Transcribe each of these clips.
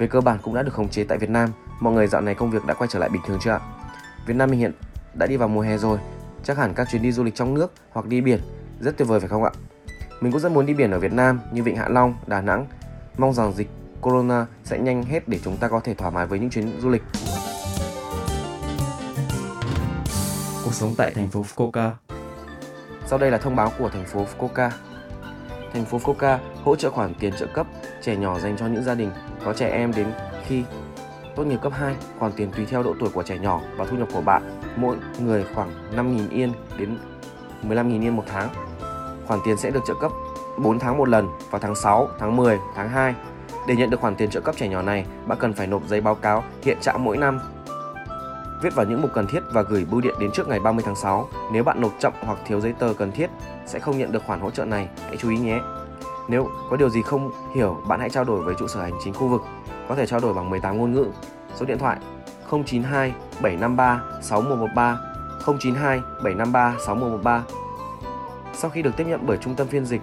về cơ bản cũng đã được khống chế tại Việt Nam. Mọi người dạo này công việc đã quay trở lại bình thường chưa ạ? Việt Nam mình hiện đã đi vào mùa hè rồi. Chắc hẳn các chuyến đi du lịch trong nước hoặc đi biển rất tuyệt vời phải không ạ? Mình cũng rất muốn đi biển ở Việt Nam như Vịnh Hạ Long, Đà Nẵng. Mong rằng dịch corona sẽ nhanh hết để chúng ta có thể thoải mái với những chuyến du lịch. Cuộc sống tại thành phố Fukuoka. Sau đây là thông báo của thành phố Fukuoka. Thành phố Fukuoka hỗ trợ khoản tiền trợ cấp trẻ nhỏ dành cho những gia đình có trẻ em đến khi tốt nghiệp cấp 2, khoản tiền tùy theo độ tuổi của trẻ nhỏ và thu nhập của bạn, mỗi người khoảng 5.000 yên đến 15.000 yên một tháng. Khoản tiền sẽ được trợ cấp 4 tháng một lần vào tháng 6, tháng 10, tháng 2. Để nhận được khoản tiền trợ cấp trẻ nhỏ này, bạn cần phải nộp giấy báo cáo hiện trạng mỗi năm viết vào những mục cần thiết và gửi bưu điện đến trước ngày 30 tháng 6. Nếu bạn nộp chậm hoặc thiếu giấy tờ cần thiết sẽ không nhận được khoản hỗ trợ này, hãy chú ý nhé. Nếu có điều gì không hiểu, bạn hãy trao đổi với trụ sở hành chính khu vực, có thể trao đổi bằng 18 ngôn ngữ. Số điện thoại 092 753 6113 092 753 6113. Sau khi được tiếp nhận bởi trung tâm phiên dịch,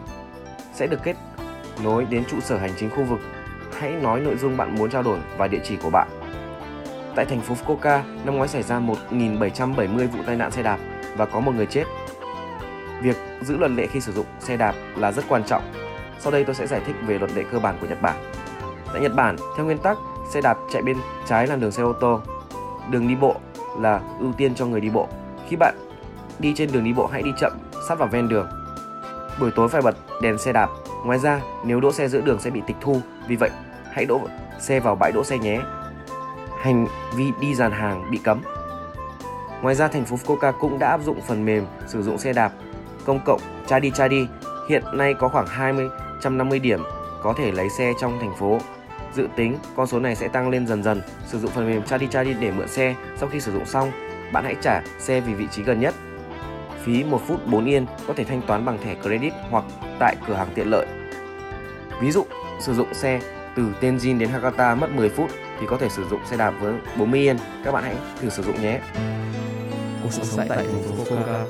sẽ được kết nối đến trụ sở hành chính khu vực. Hãy nói nội dung bạn muốn trao đổi và địa chỉ của bạn. Tại thành phố Fukuoka, năm ngoái xảy ra 1.770 vụ tai nạn xe đạp và có một người chết. Việc giữ luật lệ khi sử dụng xe đạp là rất quan trọng. Sau đây tôi sẽ giải thích về luật lệ cơ bản của Nhật Bản. Tại Nhật Bản, theo nguyên tắc, xe đạp chạy bên trái làn đường xe ô tô. Đường đi bộ là ưu tiên cho người đi bộ. Khi bạn đi trên đường đi bộ hãy đi chậm, sát vào ven đường. Buổi tối phải bật đèn xe đạp. Ngoài ra, nếu đỗ xe giữa đường sẽ bị tịch thu, vì vậy hãy đỗ xe vào bãi đỗ xe nhé hành vi đi dàn hàng bị cấm. Ngoài ra, thành phố Fukuoka cũng đã áp dụng phần mềm sử dụng xe đạp công cộng Chadi Chadi. Hiện nay có khoảng 20 150 điểm có thể lấy xe trong thành phố. Dự tính con số này sẽ tăng lên dần dần. Sử dụng phần mềm Chadi Chadi để mượn xe. Sau khi sử dụng xong, bạn hãy trả xe vì vị trí gần nhất. Phí 1 phút 4 yên có thể thanh toán bằng thẻ credit hoặc tại cửa hàng tiện lợi. Ví dụ, sử dụng xe từ Tenjin đến Hakata mất 10 phút thì có thể sử dụng xe đạp với 40 yên. Các bạn hãy thử sử dụng nhé. Cuộc sống tại thành phố Fukuoka.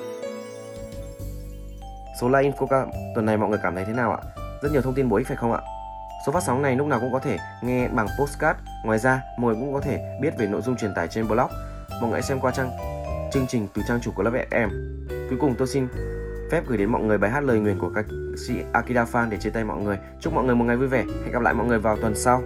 Số like Infoca tuần này mọi người cảm thấy thế nào ạ? Rất nhiều thông tin bổ ích phải không ạ? Số phát sóng này lúc nào cũng có thể nghe bằng postcard. Ngoài ra, mọi người cũng có thể biết về nội dung truyền tải trên blog. Mọi người hãy xem qua trang chương trình từ trang chủ của lớp FM. Cuối cùng tôi xin phép gửi đến mọi người bài hát lời nguyền của ca sĩ Akira Fan để chia tay mọi người. Chúc mọi người một ngày vui vẻ. Hẹn gặp lại mọi người vào tuần sau.